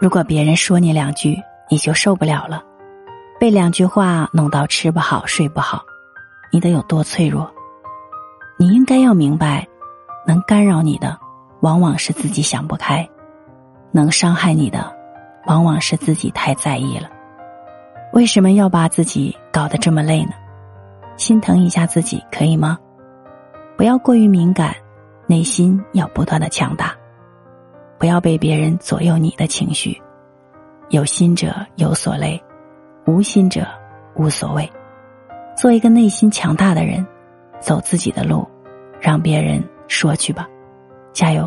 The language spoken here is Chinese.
如果别人说你两句，你就受不了了，被两句话弄到吃不好睡不好，你得有多脆弱？你应该要明白，能干扰你的，往往是自己想不开；能伤害你的，往往是自己太在意了。为什么要把自己搞得这么累呢？心疼一下自己可以吗？不要过于敏感，内心要不断的强大。不要被别人左右你的情绪，有心者有所累，无心者无所谓。做一个内心强大的人，走自己的路，让别人说去吧，加油。